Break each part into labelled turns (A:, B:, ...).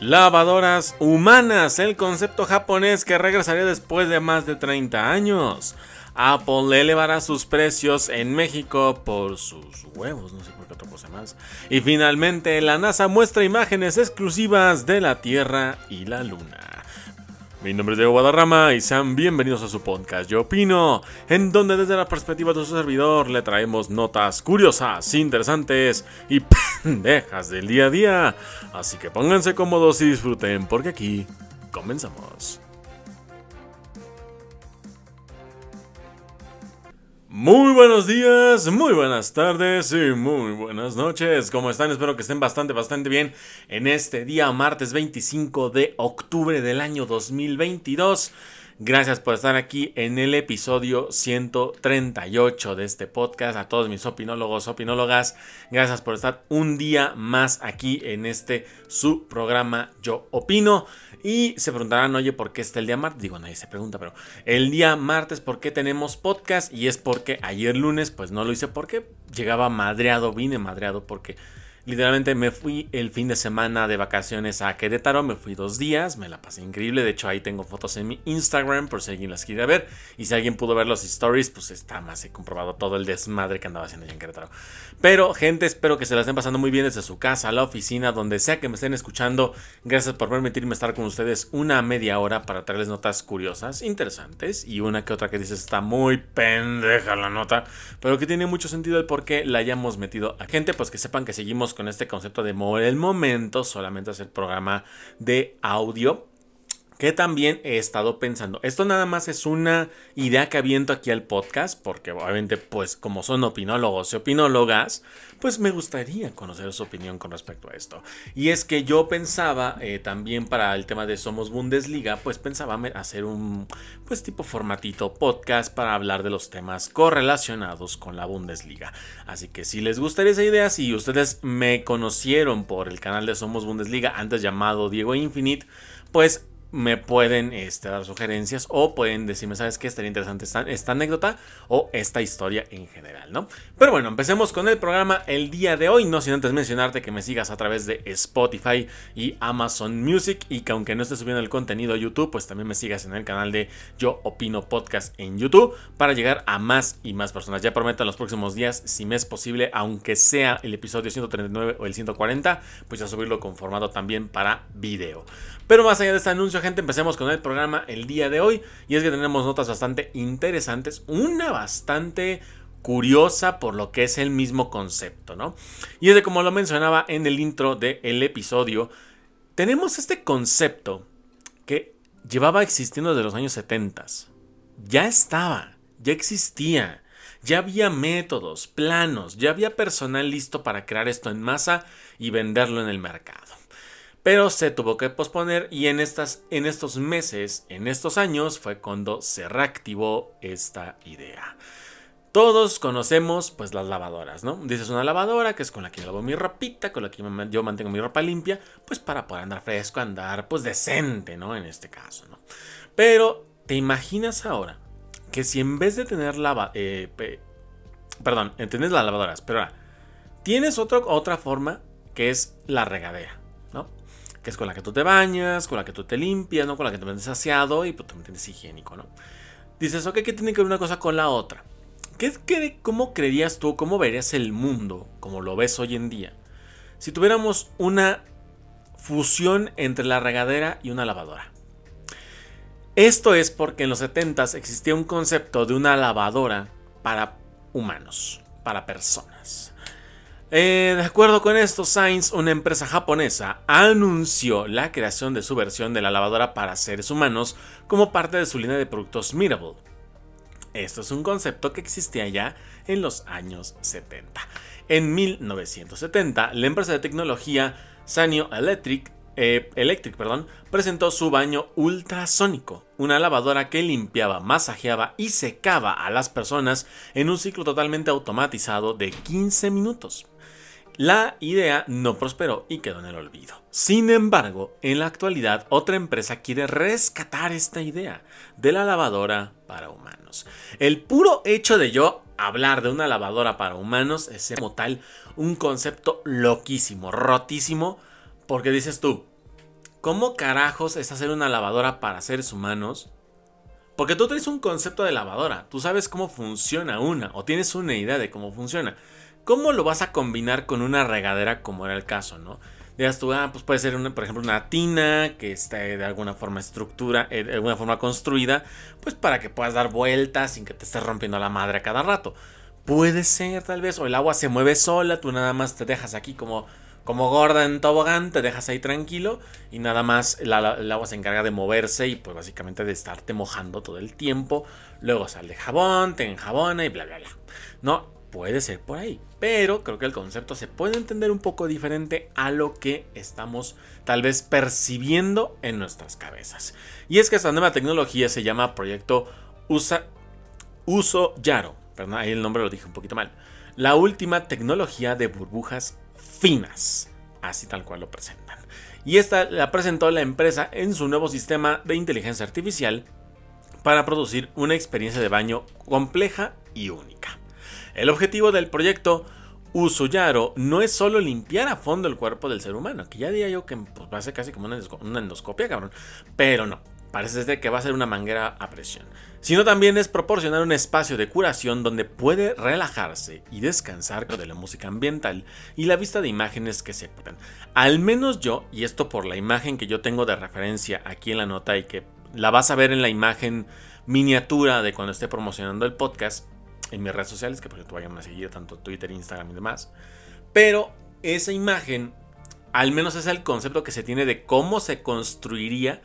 A: Lavadoras humanas, el concepto japonés que regresaría después de más de 30 años. Apple elevará sus precios en México por sus huevos, no sé por qué otra cosa más. Y finalmente, la NASA muestra imágenes exclusivas de la Tierra y la Luna. Mi nombre es Diego Guadarrama y sean bienvenidos a su podcast Yo Opino, en donde desde la perspectiva de su servidor le traemos notas curiosas, interesantes y pendejas del día a día. Así que pónganse cómodos y disfruten porque aquí comenzamos. Muy buenos días, muy buenas tardes y muy buenas noches. ¿Cómo están? Espero que estén bastante, bastante bien en este día, martes 25 de octubre del año 2022. Gracias por estar aquí en el episodio 138 de este podcast. A todos mis opinólogos, opinólogas, gracias por estar un día más aquí en este su programa Yo Opino. Y se preguntarán, oye, ¿por qué está el día martes? Digo, nadie se pregunta, pero el día martes, ¿por qué tenemos podcast? Y es porque ayer lunes, pues no lo hice porque llegaba madreado, vine madreado porque Literalmente me fui el fin de semana de vacaciones a Querétaro, me fui dos días, me la pasé increíble, de hecho ahí tengo fotos en mi Instagram por si alguien las quiere ver y si alguien pudo ver los stories, pues está más he comprobado todo el desmadre que andaba haciendo allá en Querétaro. Pero gente, espero que se la estén pasando muy bien desde su casa, la oficina, donde sea que me estén escuchando. Gracias por permitirme estar con ustedes una media hora para traerles notas curiosas, interesantes y una que otra que dices está muy pendeja la nota, pero que tiene mucho sentido el por qué la hayamos metido a gente, pues que sepan que seguimos con este concepto de mover el momento solamente hacer programa de audio que también he estado pensando. Esto nada más es una idea que aviento aquí al podcast, porque obviamente, pues como son opinólogos y opinólogas, pues me gustaría conocer su opinión con respecto a esto. Y es que yo pensaba eh, también para el tema de Somos Bundesliga, pues pensaba hacer un pues tipo formatito podcast para hablar de los temas correlacionados con la Bundesliga. Así que si les gustaría esa idea, si ustedes me conocieron por el canal de Somos Bundesliga, antes llamado Diego Infinite, pues me pueden este, dar sugerencias o pueden decirme, ¿sabes qué? Estaría interesante esta, anécdota o esta historia en general, ¿no? Pero bueno, empecemos con el programa el día de hoy, no sin antes mencionarte que me sigas a través de Spotify y Amazon Music y que aunque no esté subiendo el contenido a YouTube, pues también me sigas en el canal de Yo Opino Podcast en YouTube para llegar a más y más personas. Ya prometo en los próximos días, si me es posible, aunque sea el episodio 139 o el 140, pues a subirlo con formato también para video. Pero más allá de este anuncio, gente, empecemos con el programa el día de hoy. Y es que tenemos notas bastante interesantes. Una bastante curiosa por lo que es el mismo concepto, ¿no? Y es de como lo mencionaba en el intro del episodio, tenemos este concepto que llevaba existiendo desde los años 70. Ya estaba, ya existía, ya había métodos, planos, ya había personal listo para crear esto en masa y venderlo en el mercado pero se tuvo que posponer y en, estas, en estos meses, en estos años, fue cuando se reactivó esta idea. Todos conocemos pues las lavadoras, ¿no? Dices una lavadora que es con la que yo lavo mi ropita, con la que yo mantengo mi ropa limpia, pues para poder andar fresco, andar pues decente, ¿no? En este caso, ¿no? Pero, ¿te imaginas ahora que si en vez de tener lava... Eh, perdón, tienes las lavadoras, pero ahora, tienes otra forma que es la regadera que es con la que tú te bañas, con la que tú te limpias, ¿no? Con la que te mantienes saciado y pues te mantienes higiénico, ¿no? Dices, ok, ¿qué tiene que ver una cosa con la otra? ¿Qué, qué, cómo creerías tú, cómo verías el mundo, como lo ves hoy en día, si tuviéramos una fusión entre la regadera y una lavadora? Esto es porque en los 70s existía un concepto de una lavadora para humanos, para personas. Eh, de acuerdo con esto, Sainz, una empresa japonesa, anunció la creación de su versión de la lavadora para seres humanos como parte de su línea de productos Mirable. Esto es un concepto que existía ya en los años 70. En 1970, la empresa de tecnología Sanyo Electric, eh, presentó su baño ultrasónico, una lavadora que limpiaba, masajeaba y secaba a las personas en un ciclo totalmente automatizado de 15 minutos. La idea no prosperó y quedó en el olvido. Sin embargo, en la actualidad otra empresa quiere rescatar esta idea de la lavadora para humanos. El puro hecho de yo hablar de una lavadora para humanos es como tal un concepto loquísimo, rotísimo, porque dices tú, ¿cómo carajos es hacer una lavadora para seres humanos? Porque tú tienes un concepto de lavadora, tú sabes cómo funciona una, o tienes una idea de cómo funciona. ¿Cómo lo vas a combinar con una regadera como era el caso, no? Digas tú, ah, pues puede ser, por ejemplo, una tina que esté de alguna forma estructura, eh, de alguna forma construida, pues para que puedas dar vueltas sin que te estés rompiendo la madre a cada rato. Puede ser, tal vez, o el agua se mueve sola, tú nada más te dejas aquí como, como gorda en tobogán, te dejas ahí tranquilo y nada más el agua se encarga de moverse y pues básicamente de estarte mojando todo el tiempo. Luego sale jabón, te enjabona y bla, bla, bla. No, Puede ser por ahí, pero creo que el concepto se puede entender un poco diferente a lo que estamos tal vez percibiendo en nuestras cabezas. Y es que esta nueva tecnología se llama Proyecto Usa, Uso Yaro. Perdón, ahí el nombre lo dije un poquito mal. La última tecnología de burbujas finas. Así tal cual lo presentan. Y esta la presentó la empresa en su nuevo sistema de inteligencia artificial para producir una experiencia de baño compleja y única. El objetivo del proyecto Usuyaro no es solo limpiar a fondo el cuerpo del ser humano, que ya diría yo que pues, va a ser casi como una endoscopia, cabrón. Pero no, parece que va a ser una manguera a presión. Sino también es proporcionar un espacio de curación donde puede relajarse y descansar de la música ambiental y la vista de imágenes que se puedan. Al menos yo, y esto por la imagen que yo tengo de referencia aquí en la nota y que la vas a ver en la imagen miniatura de cuando esté promocionando el podcast, en mis redes sociales, que por cierto vayan a seguir tanto Twitter, Instagram y demás. Pero esa imagen, al menos es el concepto que se tiene de cómo se construiría,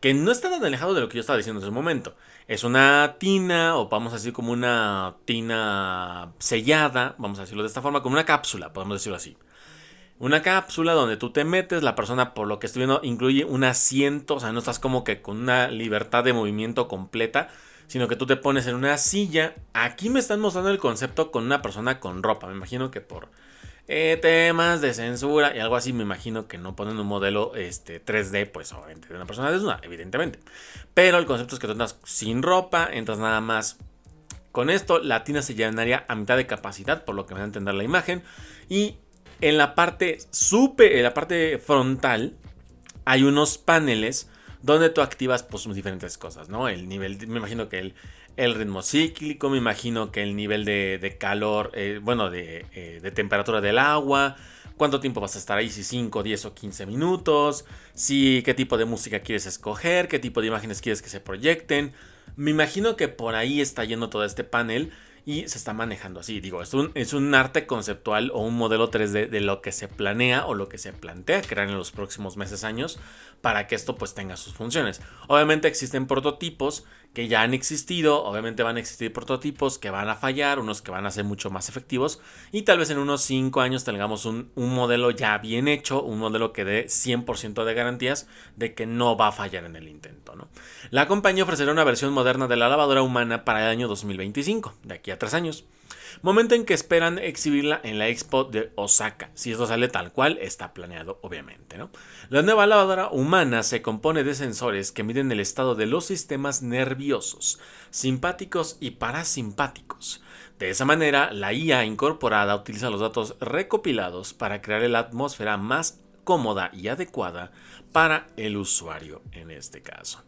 A: que no está tan alejado de lo que yo estaba diciendo en ese momento. Es una tina, o vamos a decir como una tina sellada, vamos a decirlo de esta forma, como una cápsula, podemos decirlo así. Una cápsula donde tú te metes, la persona por lo que estoy viendo incluye un asiento, o sea, no estás como que con una libertad de movimiento completa, sino que tú te pones en una silla. Aquí me están mostrando el concepto con una persona con ropa. Me imagino que por eh, temas de censura y algo así, me imagino que no ponen un modelo este, 3D, pues obviamente de una persona desnuda, evidentemente. Pero el concepto es que tú entras sin ropa, entras nada más. Con esto, la tina se llenaría a mitad de capacidad, por lo que me va a entender la imagen. Y en la parte super, en la parte frontal, hay unos paneles donde tú activas pues diferentes cosas, ¿no? El nivel, me imagino que el, ritmo cíclico, me imagino que el nivel de, calor, eh, bueno, eh, de, temperatura del agua, cuánto tiempo vas a estar ahí, si 5, 10 o 15 minutos, si qué tipo de música quieres escoger, qué tipo de imágenes quieres que se proyecten. Me imagino que por ahí está yendo todo este panel y se está manejando así. Digo, es un, es un arte conceptual o un modelo 3D de lo que se planea o lo que se plantea crear en los próximos meses, años, para que esto pues tenga sus funciones. Obviamente existen prototipos que ya han existido, obviamente van a existir prototipos que van a fallar, unos que van a ser mucho más efectivos y tal vez en unos 5 años tengamos un, modelo ya bien hecho, un modelo que dé 100% de garantías de que no va a fallar en el intento. ¿no? La compañía ofrecerá una versión moderna de la lavadora humana para el año 2025, de aquí a 3 años momento en que esperan exhibirla en la Expo de Osaka, si esto sale tal cual está planeado obviamente. ¿no? La nueva lavadora humana se compone de sensores que miden el estado de los sistemas nerviosos, simpáticos y parasimpáticos. De esa manera, la IA incorporada utiliza los datos recopilados para crear la atmósfera más cómoda y adecuada para el usuario en este caso.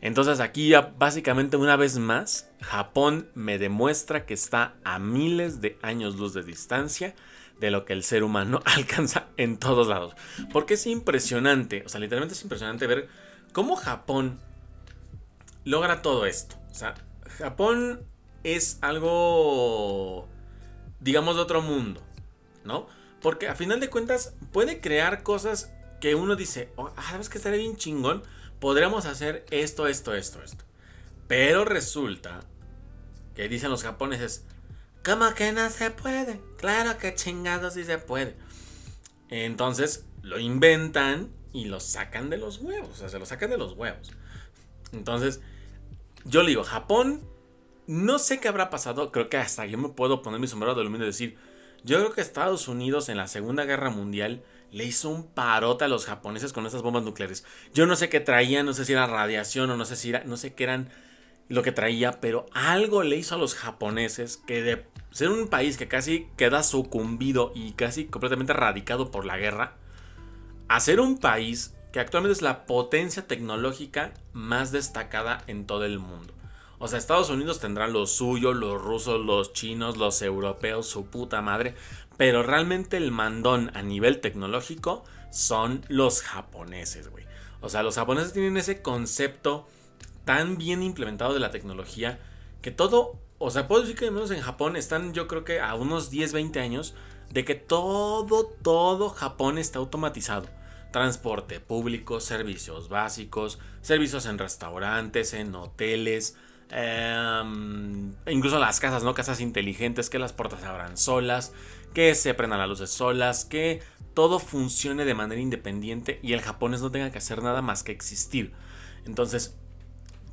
A: Entonces aquí ya básicamente una vez más, Japón me demuestra que está a miles de años luz de distancia de lo que el ser humano alcanza en todos lados. Porque es impresionante, o sea, literalmente es impresionante ver cómo Japón logra todo esto. O sea, Japón es algo, digamos, de otro mundo, ¿no? Porque a final de cuentas puede crear cosas que uno dice, oh, ah, ¿sabes que estaría bien chingón? podríamos hacer esto, esto, esto, esto. Pero resulta que dicen los japoneses, ¿cómo que no se puede? Claro que chingado sí se puede. Entonces lo inventan y lo sacan de los huevos, o sea, se lo sacan de los huevos. Entonces, yo le digo, Japón, no sé qué habrá pasado, creo que hasta yo me puedo poner mi sombrero de aluminio y decir, yo creo que Estados Unidos en la Segunda Guerra Mundial le hizo un parote a los japoneses con esas bombas nucleares. Yo no sé qué traían, no sé si era radiación o no sé si era, no sé qué eran lo que traía, pero algo le hizo a los japoneses que de ser un país que casi queda sucumbido y casi completamente erradicado por la guerra, a ser un país que actualmente es la potencia tecnológica más destacada en todo el mundo. O sea, Estados Unidos tendrá lo suyo, los rusos, los chinos, los europeos, su puta madre. Pero realmente el mandón a nivel tecnológico son los japoneses, güey. O sea, los japoneses tienen ese concepto tan bien implementado de la tecnología que todo, o sea, puedo decir que al menos en Japón están yo creo que a unos 10, 20 años de que todo, todo Japón está automatizado. Transporte público, servicios básicos, servicios en restaurantes, en hoteles, em, incluso las casas, ¿no? Casas inteligentes, que las puertas se abran solas, que se prendan las luces solas, que todo funcione de manera independiente y el japonés no tenga que hacer nada más que existir. Entonces,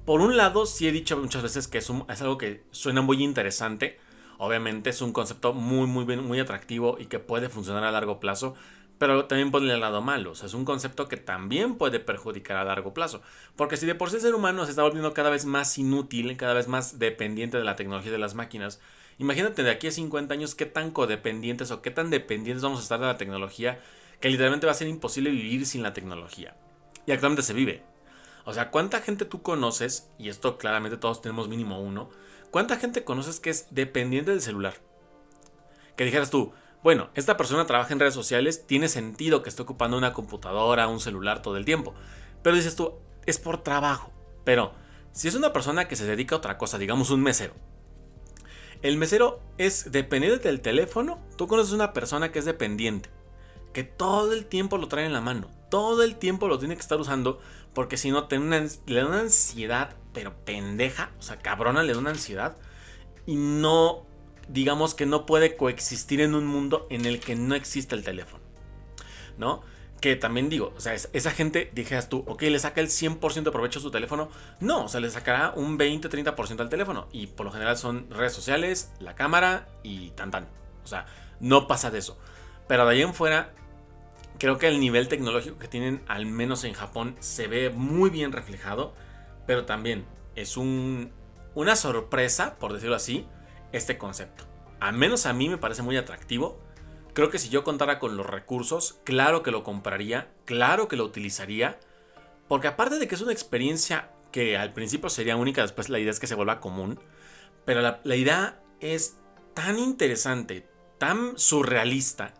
A: por un lado, sí he dicho muchas veces que es, es algo que suena muy interesante. Obviamente es un concepto muy, muy, muy atractivo y que puede funcionar a largo plazo. Pero también pone el lado malo. O sea, es un concepto que también puede perjudicar a largo plazo. Porque si de por sí el ser humano se está volviendo cada vez más inútil, cada vez más dependiente de la tecnología de las máquinas, imagínate de aquí a 50 años qué tan codependientes o qué tan dependientes vamos a estar de la tecnología que literalmente va a ser imposible vivir sin la tecnología. Y actualmente se vive. O sea, ¿cuánta gente tú conoces? Y esto claramente todos tenemos mínimo uno. ¿Cuánta gente conoces que es dependiente del celular? Que dijeras tú, bueno, esta persona trabaja en redes sociales, tiene sentido que esté ocupando una computadora, un celular todo el tiempo. Pero dices tú, es por trabajo. Pero si es una persona que se dedica a otra cosa, digamos un mesero. El mesero es dependiente del teléfono. Tú conoces una persona que es dependiente. Que todo el tiempo lo trae en la mano. Todo el tiempo lo tiene que estar usando porque si no, le da una ansiedad, pero pendeja, o sea, cabrona, le da una ansiedad. Y no, digamos que no puede coexistir en un mundo en el que no existe el teléfono. ¿No? Que también digo, o sea, esa gente, dijeras tú, ok, le saca el 100% de provecho a su teléfono. No, o sea, le sacará un 20-30% al teléfono. Y por lo general son redes sociales, la cámara y tan tan. O sea, no pasa de eso. Pero de ahí en fuera, creo que el nivel tecnológico que tienen, al menos en Japón, se ve muy bien reflejado, pero también es un, una sorpresa, por decirlo así, este concepto. Al menos a mí me parece muy atractivo. Creo que si yo contara con los recursos, claro que lo compraría, claro que lo utilizaría, porque aparte de que es una experiencia que al principio sería única, después la idea es que se vuelva común, pero la, idea es tan interesante, tan surrealista,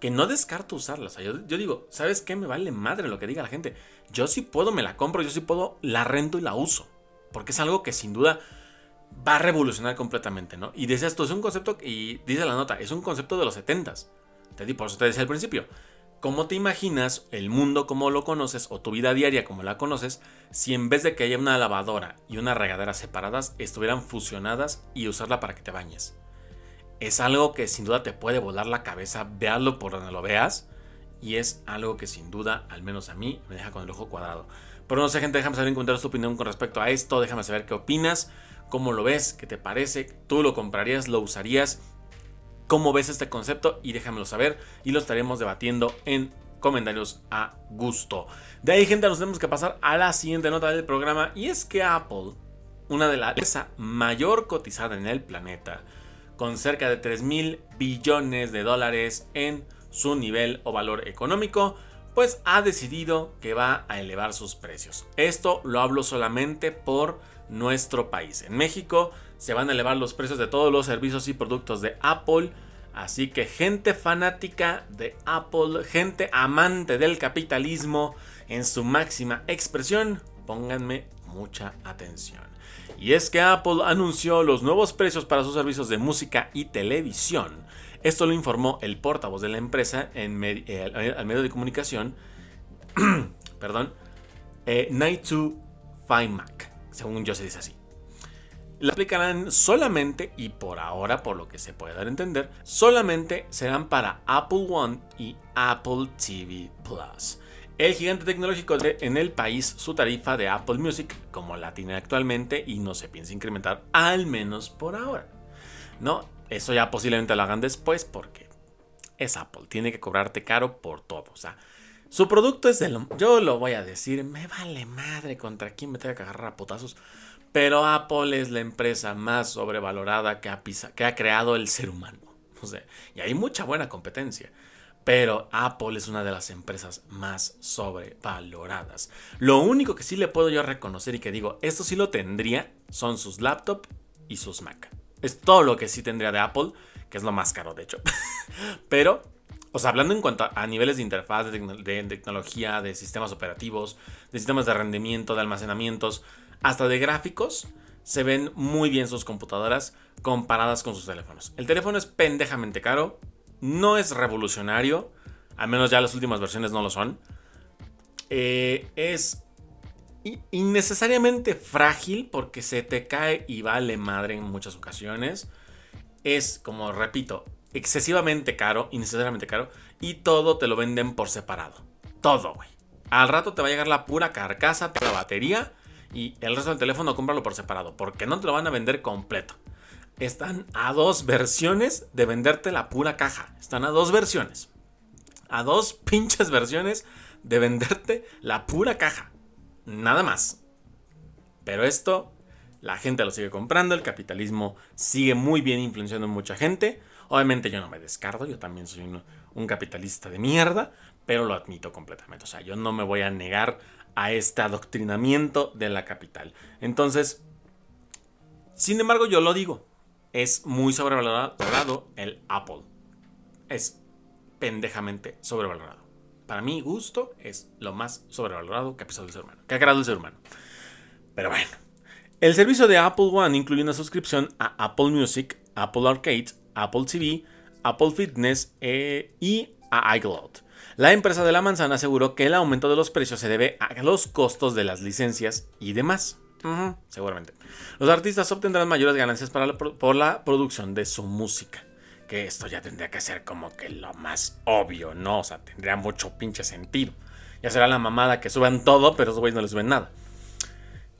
A: que no descarto usarla. yo, digo, ¿sabes qué? Me vale madre lo que diga la gente. Yo sí puedo, me la compro, yo sí puedo, la rento y la uso. Porque es algo que sin duda va a revolucionar completamente, ¿no? Y dice esto, es un concepto, y dice la nota, es un concepto de los 70s. Te por eso te decía al principio. ¿Cómo te imaginas el mundo como lo conoces o tu vida diaria como la conoces si en vez de que haya una lavadora y una regadera separadas estuvieran fusionadas y usarla para que te bañes? es algo que sin duda te puede volar la cabeza, veanlo por donde lo veas. Y es algo que sin duda, al menos a mí, me deja con el ojo cuadrado. Pero no sé, gente, déjame saber en comentarios tu opinión con respecto a esto. Déjame saber qué opinas, cómo lo ves, qué te parece. ¿Tú lo comprarías, lo usarías? ¿Cómo ves este concepto? Y déjamelo saber y lo estaremos debatiendo en comentarios a gusto. De ahí, gente, nos tenemos que pasar a la siguiente nota del programa. Y es que Apple, una de las empresas mayor cotizada en el planeta, con cerca de 3 mil billones de dólares en su nivel o valor económico, pues ha decidido que va a elevar sus precios. Esto lo hablo solamente por nuestro país. En México se van a elevar los precios de todos los servicios y productos de Apple. Así que gente fanática de Apple, gente amante del capitalismo en su máxima expresión, pónganme mucha atención. Y es que Apple anunció los nuevos precios para sus servicios de música y televisión. Esto lo informó el portavoz de la empresa en eh, al medio de comunicación, perdón, Night 2 Mac, según yo se dice así. La aplicarán solamente, y por ahora, por lo que se puede dar a entender, solamente serán para Apple One y Apple TV Plus. El gigante tecnológico de en el país su tarifa de Apple Music como la tiene actualmente y no se piensa incrementar al menos por ahora. No, eso ya posiblemente lo hagan después porque es Apple, tiene que cobrarte caro por todo. O sea, su producto es de Yo lo voy a decir, me vale madre contra quién me tenga que agarrar a potazos. Pero Apple es la empresa más sobrevalorada que ha, que ha creado el ser humano. O sea, y hay mucha buena competencia. pero Apple es una de las empresas más sobrevaloradas. Lo único que sí le puedo yo reconocer y que digo, esto sí lo tendría, son sus laptops y sus Mac. Es todo lo que sí tendría de Apple, que es lo más caro de hecho. pero, o sea, hablando en cuanto a, niveles de interfaz, de, tecnología, de sistemas operativos, de sistemas de rendimiento, de almacenamientos, hasta de gráficos, se ven muy bien sus computadoras comparadas con sus teléfonos. El teléfono es pendejamente caro, no es revolucionario, al menos ya las últimas versiones no lo son. Eh, es innecesariamente frágil porque se te cae y vale madre en muchas ocasiones. Es, como repito, excesivamente caro, innecesariamente caro, y todo te lo venden por separado. Todo, güey. Al rato te va a llegar la pura carcasa, la batería y el resto del teléfono cómpralo por separado, porque no te lo van a vender completo. Están a dos versiones de venderte la pura caja. Están a dos versiones. A dos pinches versiones de venderte la pura caja. Nada más. Pero esto, la gente lo sigue comprando, el capitalismo sigue muy bien influenciando en mucha gente. Obviamente yo no me descarto, yo también soy un, un capitalista de mierda, pero lo admito completamente. O sea, yo no me voy a negar a este adoctrinamiento de la capital. Entonces, sin embargo, yo lo digo, es muy sobrevalorado el Apple. Es pendejamente sobrevalorado. Para mi gusto, es lo más sobrevalorado que ha pisado el ser humano, que ha creado el ser humano. Pero bueno, el servicio de Apple One incluye una suscripción a Apple Music, Apple Arcade, Apple TV, Apple Fitness eh, y a iCloud. La empresa de la manzana aseguró que el aumento de los precios se debe a los costos de las licencias y demás. seguramente. Los artistas obtendrán mayores ganancias por la producción de su música. Que esto ya tendría que ser como que lo más obvio, ¿no? O sea, tendría mucho pinche sentido. Ya será la mamada que suban todo, pero esos güeyes no les suben nada.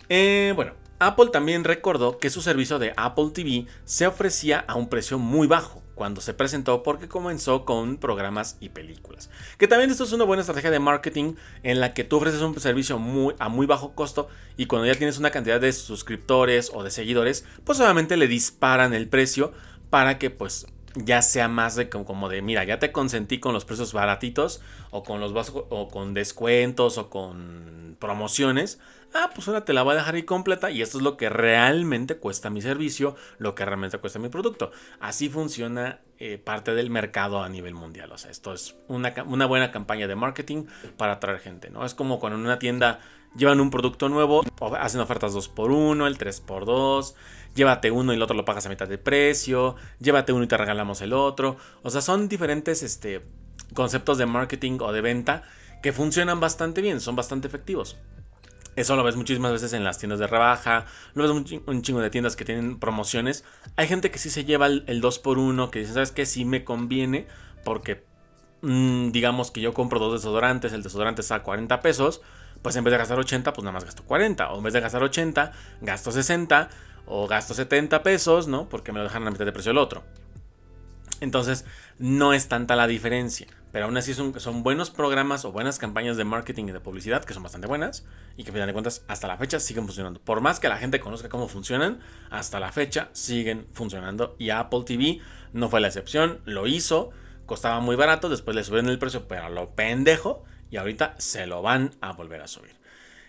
A: Eh, bueno, Apple también recordó que su servicio de Apple TV se ofrecía a un precio muy bajo, cuando se presentó porque comenzó con programas y películas. Que también esto es una buena estrategia de marketing en la que tú ofreces un servicio a muy bajo costo y cuando ya tienes una cantidad de suscriptores o de seguidores, pues obviamente le disparan el precio para que pues ya sea más de como de mira, ya te consentí con los precios baratitos o con los o con descuentos o con promociones ah, pues ahora te la voy a dejar ahí completa y esto es lo que realmente cuesta mi servicio, lo que realmente cuesta mi producto. Así funciona eh, parte del mercado a nivel mundial. O sea, esto es una, buena campaña de marketing para atraer gente, ¿no? Es como cuando en una tienda llevan un producto nuevo, hacen ofertas 2x1, el 3x2, llévate uno y el otro lo pagas a mitad de precio, llévate uno y te regalamos el otro. O sea, son diferentes este, conceptos de marketing o de venta que funcionan bastante bien, son bastante efectivos. Eso lo ves muchísimas veces en las tiendas de rebaja, lo ves un chingo de tiendas que tienen promociones. Hay gente que sí se lleva el, 2x1, que dice, ¿sabes qué? Sí me conviene porque mm, digamos que yo compro dos desodorantes, el desodorante está a 40 pesos, pues en vez de gastar 80, pues nada más gasto 40. O en vez de gastar 80, gasto 60 o gasto 70 pesos, ¿no? Porque me lo dejan a mitad de precio el otro. Entonces, no es tanta la diferencia. Pero aún así son, buenos programas o buenas campañas de marketing y de publicidad que son bastante buenas y que, a final de cuentas, hasta la fecha siguen funcionando. Por más que la gente conozca cómo funcionan, hasta la fecha siguen funcionando. Y Apple TV no fue la excepción, lo hizo, costaba muy barato, después le subieron el precio, pero lo pendejo, y ahorita se lo van a volver a subir.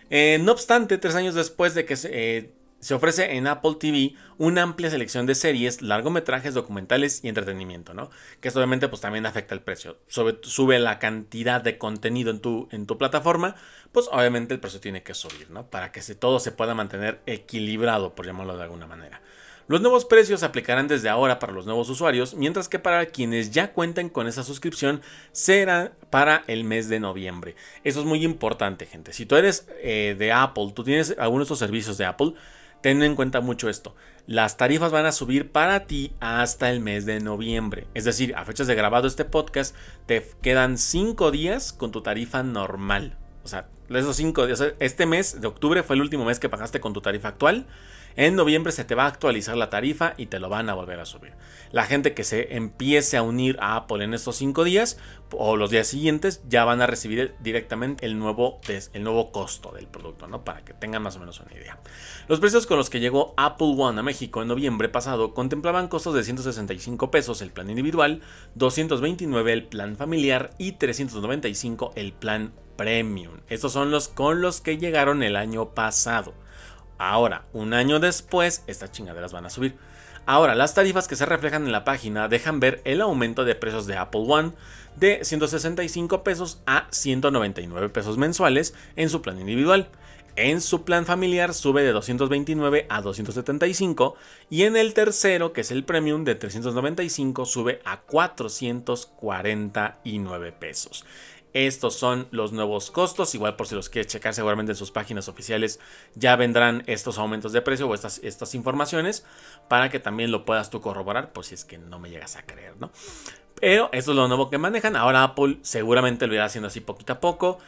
A: Eh, no obstante, tres años después de que se, eh, se ofrece en Apple TV una amplia selección de series, largometrajes, documentales y entretenimiento, ¿no? Que esto obviamente pues también afecta el precio. sube la cantidad de contenido en tu, en tu plataforma, pues obviamente el precio tiene que subir, ¿no? Para que todo se pueda mantener equilibrado, por llamarlo de alguna manera. Los nuevos precios aplicarán desde ahora para los nuevos usuarios, mientras que para quienes ya cuenten con esa suscripción será para el mes de noviembre. Eso es muy importante, gente. Si tú eres eh, de Apple, tú tienes algunos de estos servicios de Apple, ten en cuenta mucho esto. Las tarifas van a subir para ti hasta el mes de noviembre. Es decir, a fechas de grabado este podcast, te quedan 5 días con tu tarifa normal. O sea, esos 5 días. Este mes de octubre fue el último mes que pagaste con tu tarifa actual. En noviembre se te va a actualizar la tarifa y te lo van a volver a subir. La gente que se empiece a unir a Apple en estos 5 días o los días siguientes ya van a recibir directamente el nuevo, el nuevo costo del producto, ¿no? Para que tengan más o menos una idea. Los precios con los que llegó Apple One a México en noviembre pasado contemplaban costos de 165 pesos el plan individual, 229 el plan familiar y 395 el plan premium. Estos son los con los que llegaron el año pasado. Ahora, un año después, estas chingaderas van a subir. Ahora, las tarifas que se reflejan en la página dejan ver el aumento de precios de Apple One de 165 pesos a 199 pesos mensuales en su plan individual. En su plan familiar sube de 229 a 275 y en el tercero, que es el premium de 395, sube a 449 pesos. Estos son los nuevos costos. Igual por si los quieres checar seguramente en sus páginas oficiales ya vendrán estos aumentos de precio o estas, estas informaciones para que también lo puedas tú corroborar por si es que no me llegas a creer, ¿no? Pero esto es lo nuevo que manejan. Ahora Apple seguramente lo irá haciendo así poquito a poco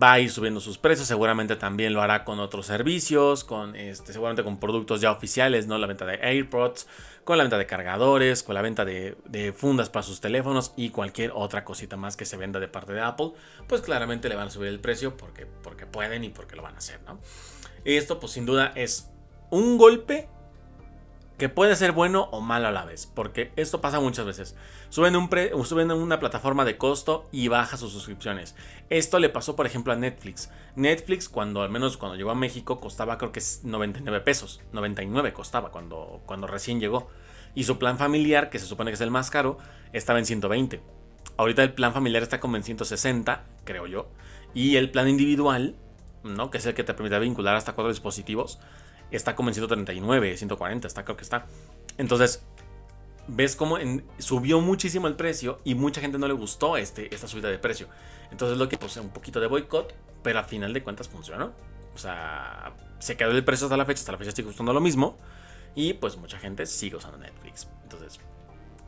A: va a ir subiendo sus precios, seguramente también lo hará con otros servicios, con este, seguramente con productos ya oficiales, ¿no? La venta de AirPods, con la venta de cargadores, con la venta de, fundas para sus teléfonos y cualquier otra cosita más que se venda de parte de Apple, pues claramente le van a subir el precio porque, porque pueden y porque lo van a hacer, ¿no? Esto pues sin duda es un golpe que puede ser bueno o malo a la vez, porque esto pasa muchas veces. Suben, un suben una plataforma de costo y baja sus suscripciones. Esto le pasó, por ejemplo, a Netflix. Netflix, cuando al menos cuando llegó a México, costaba creo que 99 pesos. 99 costaba cuando, cuando recién llegó. Y su plan familiar, que se supone que es el más caro, estaba en 120. Ahorita el plan familiar está como en 160, creo yo. Y el plan individual, ¿no? que es el que te permite vincular hasta cuatro dispositivos, está como en 139, 140, está creo que está. Entonces, ves cómo subió muchísimo el precio y mucha gente no le gustó este, esta subida de precio. Entonces lo que puse un poquito de boicot, pero a final de cuentas funcionó. O sea, se quedó el precio hasta la fecha, hasta la fecha sigue gustando lo mismo. Y pues mucha gente sigue usando Netflix. Entonces,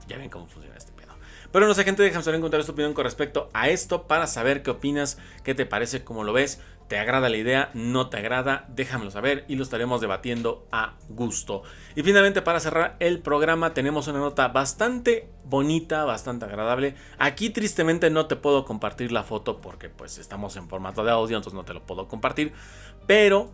A: ya ven cómo funciona este pedo. Pero no sé, gente, déjame saber en comentarios tu opinión con respecto a esto para saber qué opinas, qué te parece, cómo lo ves. ¿Te agrada la idea? ¿No te agrada? Déjamelo saber y lo estaremos debatiendo a gusto. Y finalmente para cerrar el programa tenemos una nota bastante bonita, bastante agradable. Aquí tristemente no te puedo compartir la foto porque pues estamos en formato de audio, entonces no te lo puedo compartir. Pero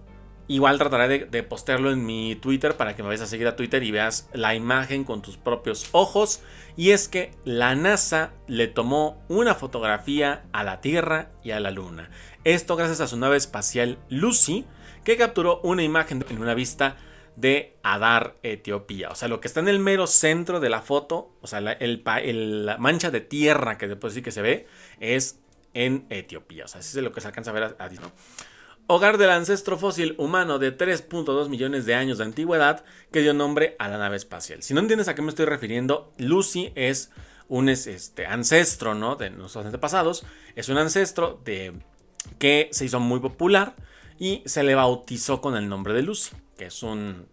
A: Igual trataré de, de, postearlo en mi Twitter para que me vayas a seguir a Twitter y veas la imagen con tus propios ojos. Y es que la NASA le tomó una fotografía a la Tierra y a la Luna. Esto gracias a su nave espacial Lucy, que capturó una imagen en una vista de Adar, Etiopía. O sea, lo que está en el mero centro de la foto, o sea, la, mancha de tierra que después sí que se ve, es en Etiopía. O sea, así es lo que se alcanza a ver a, Hogar del ancestro fósil humano de 3.2 millones de años de antigüedad que dio nombre a la nave espacial. Si no entiendes a qué me estoy refiriendo, Lucy es un este, ancestro ¿no? de nuestros antepasados. Es un ancestro de que se hizo muy popular y se le bautizó con el nombre de Lucy, que es un,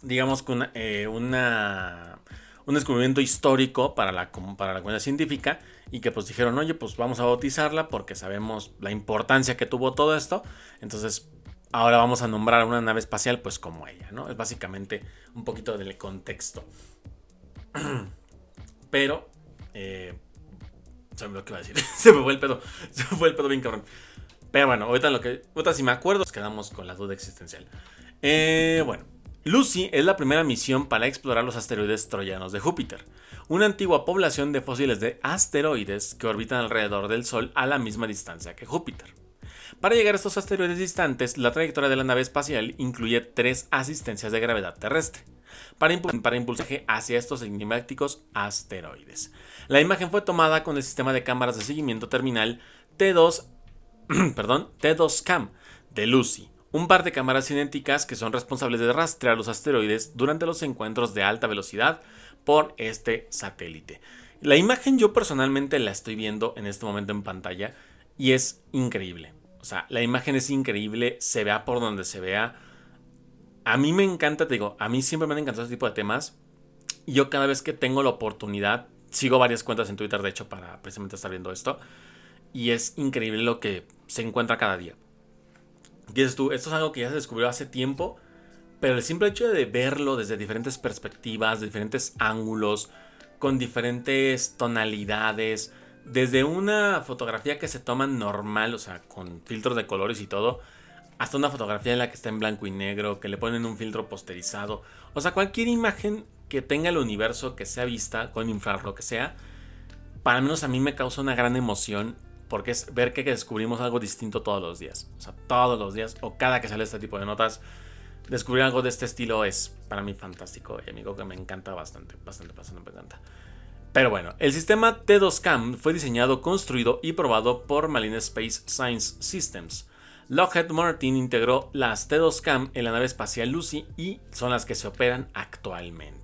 A: digamos que una, eh, un descubrimiento histórico para la, para la comunidad científica y que pues dijeron, oye, pues vamos a bautizarla porque sabemos la importancia que tuvo todo esto, entonces ahora vamos a nombrar una nave espacial pues como ella, ¿no? Es básicamente un poquito del contexto. Pero, eh, lo que iba a decir, se me fue el pedo, se me fue el pedo bien cabrón. Pero bueno, ahorita, lo que, ahorita si me acuerdo, nos quedamos con la duda existencial. Eh, bueno, Lucy es la primera misión para explorar los asteroides troyanos de Júpiter, una antigua población de fósiles de asteroides que orbitan alrededor del Sol a la misma distancia que Júpiter. Para llegar a estos asteroides distantes, la trayectoria de la nave espacial incluye tres asistencias de gravedad terrestre para, para impulsar hacia estos enigmáticos asteroides. La imagen fue tomada con el sistema de cámaras de seguimiento terminal T2 perdón, T2CAM de Lucy, un par de cámaras cinéticas que son responsables de rastrear los asteroides durante los encuentros de alta velocidad por este satélite. La imagen yo personalmente la estoy viendo en este momento en pantalla y es increíble. O sea, la imagen es increíble, se vea por donde se vea. A mí me encanta, te digo, a mí siempre me han encantado este tipo de temas. Yo cada vez que tengo la oportunidad, sigo varias cuentas en Twitter, de hecho, para precisamente estar viendo esto. Y es increíble lo que se encuentra cada día. Dices tú, esto es algo que ya se descubrió hace tiempo, pero el simple hecho de verlo desde diferentes perspectivas, de diferentes ángulos, con diferentes tonalidades, desde una fotografía que se toma normal, o sea, con filtros de colores y todo, hasta una fotografía en la que está en blanco y negro, que le ponen un filtro posterizado, o sea, cualquier imagen que tenga el universo que sea vista con infrarrojo, que sea, para menos a mí me causa una gran emoción porque es ver que descubrimos algo distinto todos los días. O sea, todos los días o cada que sale este tipo de notas, descubrir algo de este estilo es para mí fantástico y amigo que me encanta bastante, bastante, bastante me encanta. Pero bueno, el sistema T2CAM fue diseñado, construido y probado por Marine Space Science Systems. Lockheed Martin integró las T2CAM en la nave espacial Lucy y son las que se operan actualmente.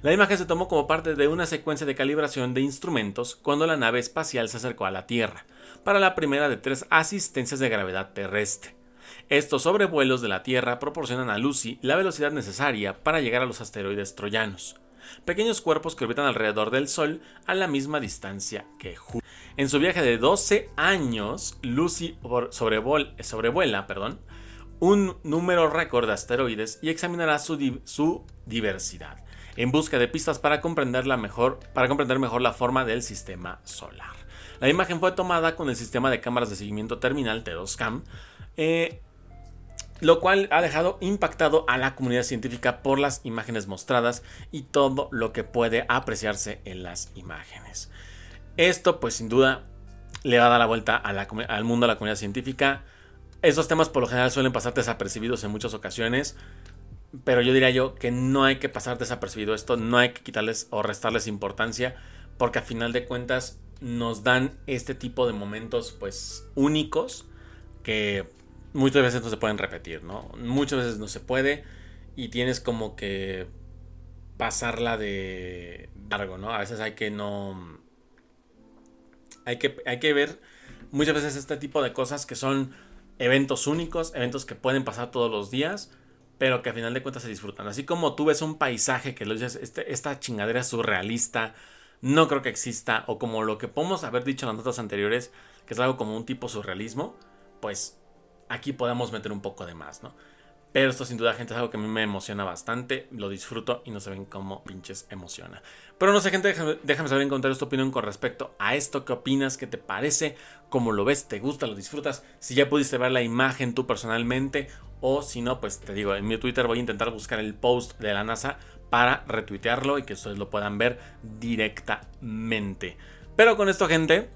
A: La imagen se tomó como parte de una secuencia de calibración de instrumentos cuando la nave espacial se acercó a la Tierra, para la primera de tres asistencias de gravedad terrestre. Estos sobrevuelos de la Tierra proporcionan a Lucy la velocidad necesaria para llegar a los asteroides troyanos, pequeños cuerpos que orbitan alrededor del Sol a la misma distancia que Júpiter. En su viaje de 12 años, Lucy sobrevuela un número récord de asteroides y examinará su diversidad en busca de pistas para comprender, mejor, para comprender mejor la forma del sistema solar. La imagen fue tomada con el sistema de cámaras de seguimiento terminal T2CAM, eh, lo cual ha dejado impactado a la comunidad científica por las imágenes mostradas y todo lo que puede apreciarse en las imágenes. Esto pues sin duda le va a dar la vuelta al mundo a la comunidad científica. Esos temas por lo general suelen pasar desapercibidos en muchas ocasiones. Pero yo diría yo que no hay que pasar desapercibido esto, no hay que quitarles o restarles importancia, porque a final de cuentas nos dan este tipo de momentos pues únicos que muchas veces no se pueden repetir, ¿no? Muchas veces no se puede y tienes como que pasarla de largo, ¿no? A veces hay que no... Hay que, hay que ver muchas veces este tipo de cosas que son eventos únicos, eventos que pueden pasar todos los días pero que al final de cuentas se disfrutan. Así como tú ves un paisaje que lo dices, este, esta chingadera surrealista, no creo que exista, o como lo que podemos haber dicho en las notas anteriores, que es algo como un tipo surrealismo, pues aquí podemos meter un poco de más, ¿no? Pero esto sin duda, gente, es algo que a mí me emociona bastante, lo disfruto y no se ven cómo pinches emociona. Pero no sé, gente, déjame, saber en comentarios tu opinión con respecto a esto, qué opinas, qué te parece, cómo lo ves, te gusta, lo disfrutas, si ya pudiste ver la imagen tú personalmente o si no, pues te digo, en mi Twitter voy a intentar buscar el post de la NASA para retuitearlo y que ustedes lo puedan ver directamente. Pero con esto, gente,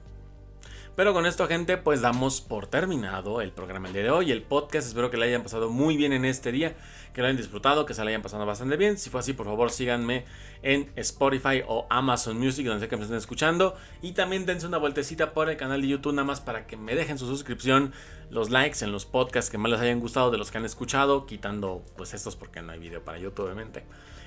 A: pero con esto, gente, pues damos por terminado el programa el día de hoy, el podcast. Espero que le hayan pasado muy bien en este día, que lo hayan disfrutado, que se le hayan pasado bastante bien. Si fue así, por favor, síganme en Spotify o Amazon Music, donde sea que me estén escuchando. Y también dense una vueltecita por el canal de YouTube, nada más para que me dejen su suscripción, los likes en los podcasts que más les hayan gustado de los que han escuchado, quitando pues estos porque no hay video para YouTube, obviamente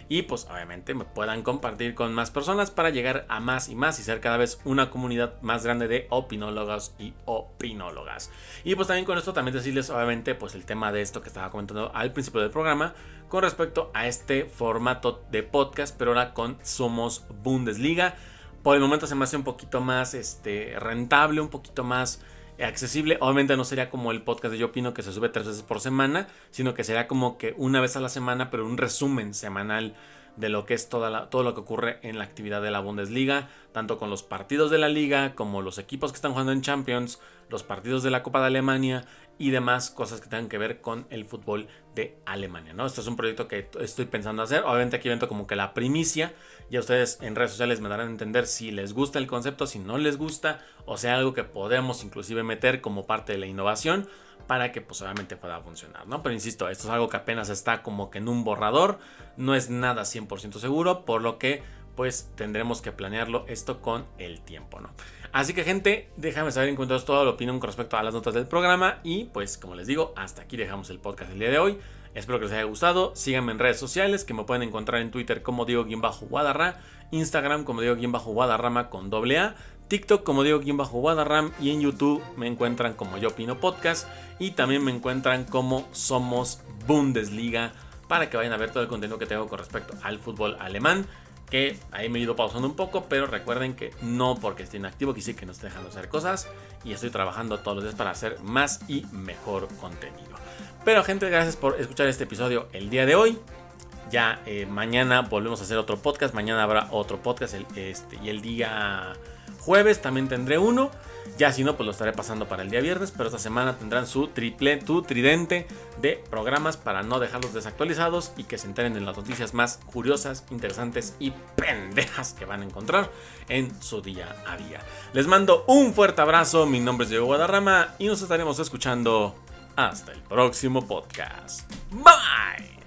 A: y pues obviamente me puedan compartir con más personas para llegar a más y más y ser cada vez una comunidad más grande de opinólogos y opinólogas. Y pues también con esto también decirles obviamente pues el tema de esto que estaba comentando al principio del programa con respecto a este formato de podcast pero ahora con Somos Bundesliga. Por el momento se me hace un poquito más este, rentable, un poquito más accesible. Obviamente no sería como el podcast de Yo Opino que se sube tres veces por semana, sino que será como que una vez a la semana, pero un resumen semanal de lo que es toda todo lo que ocurre en la actividad de la Bundesliga, tanto con los partidos de la liga como los equipos que están jugando en Champions, los partidos de la Copa de Alemania y demás cosas que tengan que ver con el fútbol de Alemania, ¿no? Esto es un proyecto que estoy pensando hacer, obviamente aquí evento como que la primicia, ya ustedes en redes sociales me darán a entender si les gusta el concepto, si no les gusta, o sea, algo que podemos inclusive meter como parte de la innovación para que pues obviamente pueda funcionar, ¿no? Pero insisto, esto es algo que apenas está como que en un borrador, no es nada 100% seguro, por lo que pues tendremos que planearlo esto con el tiempo, ¿no? Así que gente, déjame saber en cuanto toda la opinión con respecto a las notas del programa y pues como les digo, hasta aquí dejamos el podcast del día de hoy. Espero que les haya gustado. Síganme en redes sociales que me pueden encontrar en Twitter como Diego-Guadarra, Instagram como Diego-Guadarrama con doble A, TikTok como Diego-Guadarram y en YouTube me encuentran como Yo Opino Podcast y también me encuentran como Somos Bundesliga para que vayan a ver todo el contenido que tengo con respecto al fútbol alemán que ahí me he ido pausando un poco, pero recuerden que no porque esté inactivo que no esté dejando hacer cosas y estoy trabajando todos los días para hacer más y mejor contenido. Pero gente, gracias por escuchar este episodio el día de hoy. Ya eh, mañana volvemos a hacer otro podcast. Mañana habrá otro podcast. este, y el día jueves también tendré uno. Ya si no, pues lo estaré pasando para el día viernes. Pero esta semana tendrán su triple, tu tridente de programas para no dejarlos desactualizados y que se enteren en las noticias más curiosas, interesantes y pendejas que van a encontrar en su día a día. Les mando un fuerte abrazo. Mi nombre es Diego Guadarrama y nos estaremos escuchando hasta el próximo podcast. Bye.